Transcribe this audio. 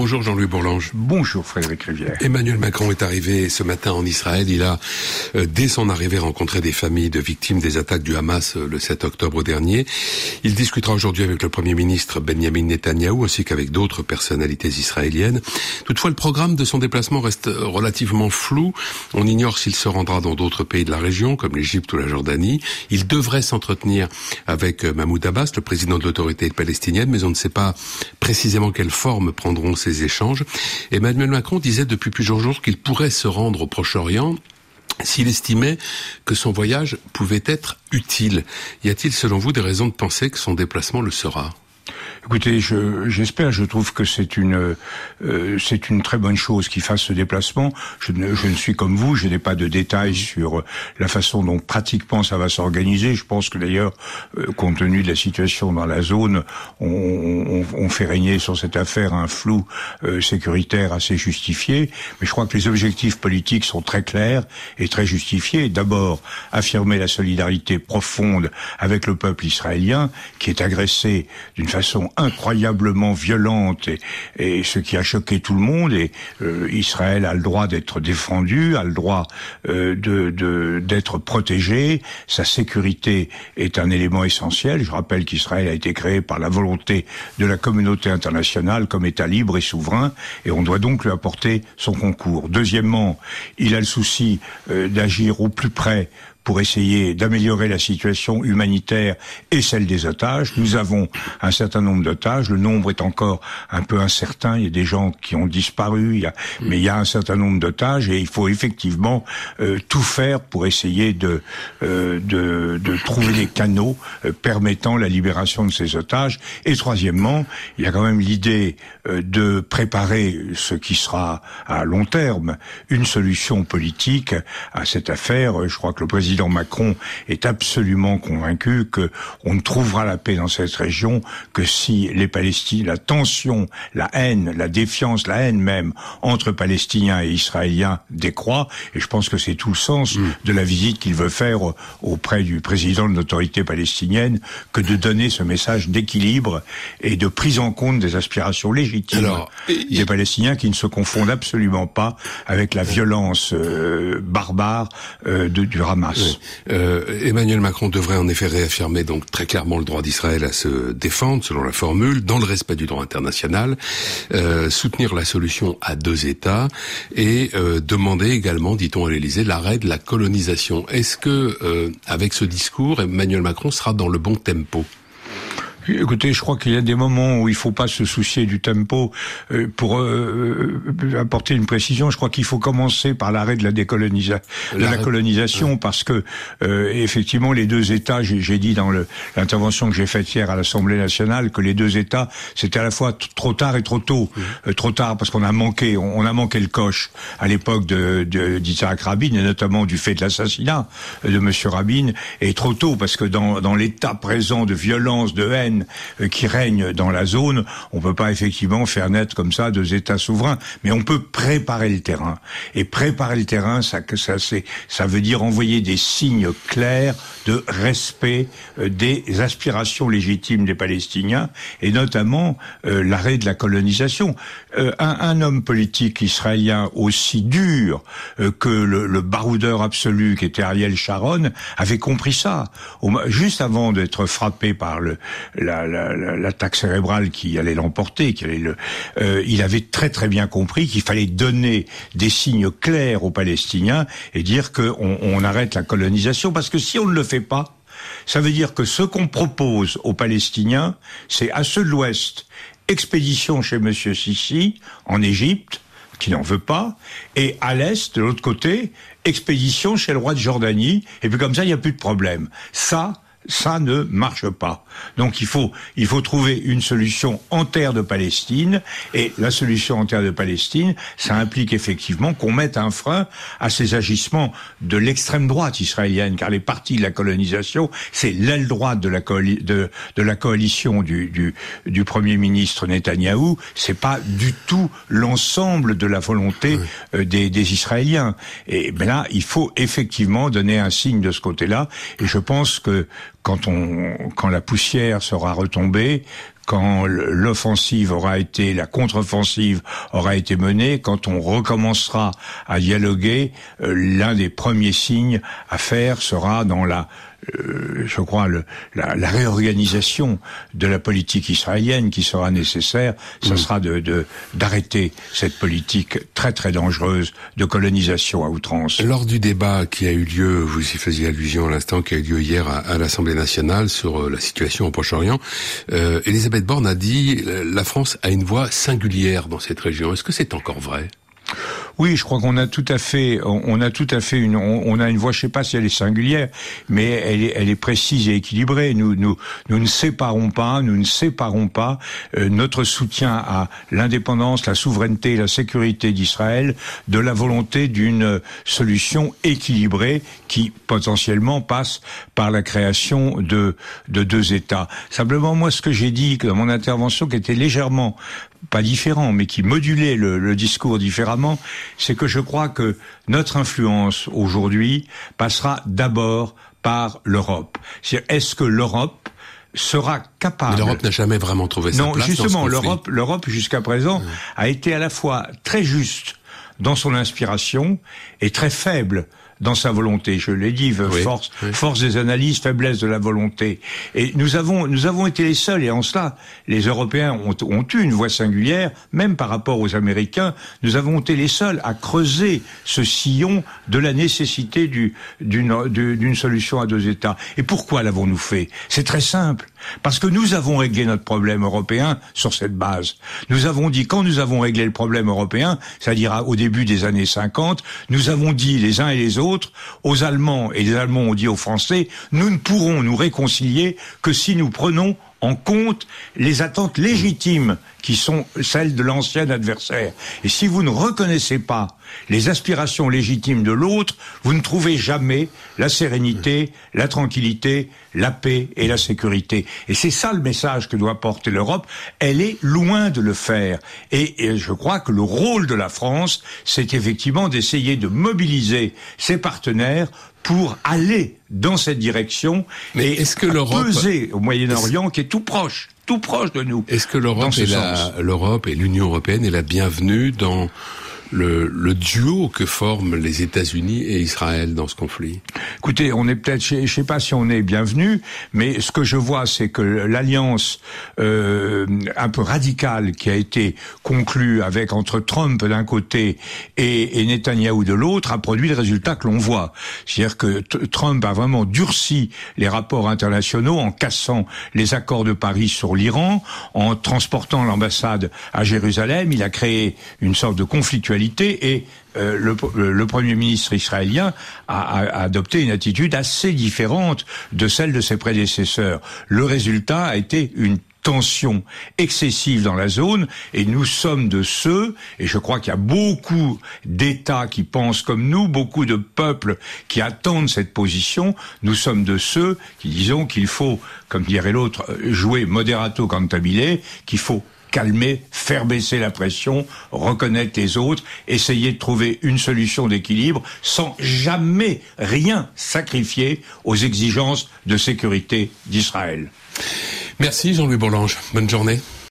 Bonjour Jean-Louis Bourlange. Bonjour Frédéric Rivière. Emmanuel Macron est arrivé ce matin en Israël. Il a, euh, dès son arrivée, rencontré des familles de victimes des attaques du Hamas euh, le 7 octobre dernier. Il discutera aujourd'hui avec le Premier ministre Benjamin Netanyahou ainsi qu'avec d'autres personnalités israéliennes. Toutefois, le programme de son déplacement reste relativement flou. On ignore s'il se rendra dans d'autres pays de la région, comme l'Égypte ou la Jordanie. Il devrait s'entretenir avec euh, Mahmoud Abbas, le président de l'autorité palestinienne, mais on ne sait pas précisément quelle forme prendront ces échanges. Emmanuel Macron disait depuis plusieurs jours qu'il pourrait se rendre au Proche-Orient s'il estimait que son voyage pouvait être utile. Y a-t-il selon vous des raisons de penser que son déplacement le sera? Écoutez, j'espère, je, trouve que c'est une euh, c'est une très bonne chose qu'il fasse ce déplacement. Je ne, je ne suis comme vous, je n'ai pas de détails sur la façon dont pratiquement ça va s'organiser. Je pense que d'ailleurs, euh, compte tenu de la situation dans la zone, on, on, on fait régner sur cette affaire un flou euh, sécuritaire assez justifié. Mais je crois que les objectifs politiques sont très clairs et très justifiés. D'abord, affirmer la solidarité profonde avec le peuple israélien qui est agressé d'une façon incroyablement violente et, et, ce qui a choqué tout le monde. Et euh, Israël a le droit d'être défendu, a le droit euh, de d'être protégé. Sa sécurité est un élément essentiel. Je rappelle qu'Israël a été créé par la volonté de la communauté internationale comme État libre et souverain, et on doit donc lui apporter son concours. Deuxièmement, il a le souci euh, d'agir au plus près pour essayer d'améliorer la situation humanitaire et celle des otages. Nous avons un certain nombre d'otages. Le nombre est encore un peu incertain. Il y a des gens qui ont disparu, mais il y a un certain nombre d'otages et il faut effectivement euh, tout faire pour essayer de, euh, de, de, trouver des canaux euh, permettant la libération de ces otages. Et troisièmement, il y a quand même l'idée euh, de préparer ce qui sera à long terme une solution politique à cette affaire. Je crois que le président président Macron est absolument convaincu que on ne trouvera la paix dans cette région que si les Palestiniens, la tension, la haine, la défiance, la haine même entre Palestiniens et Israéliens décroît. Et je pense que c'est tout le sens mm. de la visite qu'il veut faire auprès du président de l'autorité palestinienne que de donner ce message d'équilibre et de prise en compte des aspirations légitimes des Palestiniens qui ne se confondent absolument pas avec la violence euh, barbare euh, de, du Hamas. Euh, Emmanuel Macron devrait en effet réaffirmer donc très clairement le droit d'Israël à se défendre, selon la formule, dans le respect du droit international, euh, soutenir la solution à deux États et euh, demander également, dit-on à l'Élysée, l'arrêt de la colonisation. Est-ce que, avec ce discours, Emmanuel Macron sera dans le bon tempo? Écoutez, je crois qu'il y a des moments où il faut pas se soucier du tempo. Euh, pour euh, euh, apporter une précision, je crois qu'il faut commencer par l'arrêt de la décolonisation, de la colonisation, parce que effectivement, les deux États, j'ai dit dans l'intervention que j'ai faite hier à l'Assemblée nationale que les deux États, c'était à la fois trop tard et trop tôt. trop tard parce qu'on a manqué, on, a manqué le coche à l'époque de d'Isaac Rabin, et notamment du fait de l'assassinat de Monsieur Rabin, et trop tôt parce que dans, dans l'état présent de violence, de haine euh, qui règne dans la zone, on peut pas effectivement faire naître comme ça deux États souverains, mais on peut préparer le terrain. Et préparer le terrain, ça, ça, ça veut dire envoyer des signes clairs de respect euh, des aspirations légitimes des Palestiniens, et notamment euh, l'arrêt de la colonisation. un, un, homme politique israélien aussi dur que le, le, baroudeur absolu qui était Ariel Sharon avait compris ça. Juste avant d'être frappé par le, l'attaque la, cérébrale qui allait l'emporter, qui allait le, euh, il avait très très bien compris qu'il fallait donner des signes clairs aux Palestiniens et dire qu'on on arrête la colonisation, parce que si on ne le fait pas, ça veut dire que ce qu'on propose aux Palestiniens, c'est à ceux de l'Ouest, expédition chez Monsieur Sisi en Égypte, qui n'en veut pas, et à l'Est, de l'autre côté, expédition chez le roi de Jordanie, et puis comme ça, il n'y a plus de problème. Ça, ça ne marche pas. Donc il faut, il faut trouver une solution en terre de Palestine, et la solution en terre de Palestine, ça implique effectivement qu'on mette un frein à ces agissements de l'extrême droite israélienne, car les partis de la colonisation, c'est l'aile droite de la, de, de la coalition du, du, du, Premier ministre Netanyahou, c'est pas du tout l'ensemble de la volonté euh, des, des, Israéliens. Et ben là, il faut effectivement donner un signe de ce côté-là, et je pense que quand on, quand la poussière sera retombée, quand l'offensive aura été, la contre-offensive aura été menée, quand on recommencera à dialoguer, euh, l'un des premiers signes à faire sera dans la euh, je crois, le, la, la, réorganisation de la politique israélienne qui sera nécessaire, ce mm. sera de d'arrêter cette politique très très dangereuse de colonisation à outrance. Lors du débat qui a eu lieu, vous y faisiez allusion à l'instant, qui a eu lieu hier à, à l'Assemblée nationale sur euh, la situation au Proche-Orient, euh, Elisabeth Borne a dit la France a une voix singulière dans cette région. Est-ce que c'est encore vrai? Oui, je crois qu'on a tout à fait, on a tout à fait une, on, a une voix, je sais pas si elle est singulière, mais elle est, elle est précise et équilibrée. Nous, nous, nous ne séparons pas, nous ne séparons pas euh, notre soutien à l'indépendance, la souveraineté, la sécurité d'Israël de la volonté d'une solution équilibrée qui potentiellement passe par la création de, de deux États. Simplement, moi, ce que j'ai dit dans mon intervention, qui était légèrement pas différent, mais qui modulait le, le discours différemment, c'est que je crois que notre influence aujourd'hui passera d'abord par l'Europe. Est-ce que l'Europe sera capable. L'Europe n'a jamais vraiment trouvé sa non, place. Non, justement, l'Europe, l'Europe jusqu'à présent a été à la fois très juste dans son inspiration et très faible dans sa volonté. Je l'ai dit, force, force des analyses, faiblesse de la volonté. Et nous avons, nous avons été les seuls, et en cela, les Européens ont, ont eu une voix singulière, même par rapport aux Américains. Nous avons été les seuls à creuser ce sillon de la nécessité du, d'une, solution à deux États. Et pourquoi l'avons-nous fait? C'est très simple. Parce que nous avons réglé notre problème européen sur cette base. Nous avons dit, quand nous avons réglé le problème européen, c'est-à-dire au début des années 50, nous avons dit les uns et les autres, aux Allemands, et les Allemands ont dit aux Français, nous ne pourrons nous réconcilier que si nous prenons en compte les attentes légitimes qui sont celles de l'ancien adversaire. Et si vous ne reconnaissez pas les aspirations légitimes de l'autre, vous ne trouvez jamais la sérénité, la tranquillité, la paix et la sécurité. Et c'est ça le message que doit porter l'Europe. Elle est loin de le faire. Et, je crois que le rôle de la France, c'est effectivement d'essayer de mobiliser ses partenaires pour aller dans cette direction Mais et est-ce que l'Europe peser au Moyen-Orient qui est tout proche, tout proche de nous. Est-ce que l'Europe l'Europe et l'Union européenne est la bienvenue dans le, le, duo que forment les États-Unis et Israël dans ce conflit Écoutez, on est peut-être, je, sais pas si on est bienvenu, mais ce que je vois, c'est que l'alliance euh, un peu radicale qui a été conclue avec entre Trump d'un côté et, et Netanyahou de l'autre a produit le résultat que l'on voit. C'est-à-dire que Trump a vraiment durci les rapports internationaux en cassant les accords de Paris sur l'Iran, en transportant l'ambassade à Jérusalem. Il a créé une sorte de conflictualité et euh, le, Premier ministre israélien a, adopté une attitude assez différente de celle de ses prédécesseurs. Le résultat a été une tension excessive dans la zone et nous sommes de ceux, et je crois qu'il y a beaucoup d'États qui pensent comme nous, beaucoup de peuples qui attendent cette position, nous sommes de ceux qui disons qu'il faut, comme dirait l'autre, jouer moderato cantabile, qu'il faut calmer, faire baisser la pression, reconnaître les autres, essayer de trouver une solution d'équilibre sans jamais rien sacrifier aux exigences de sécurité d'Israël. Merci Jean-Louis Bourlange. Bonne journée.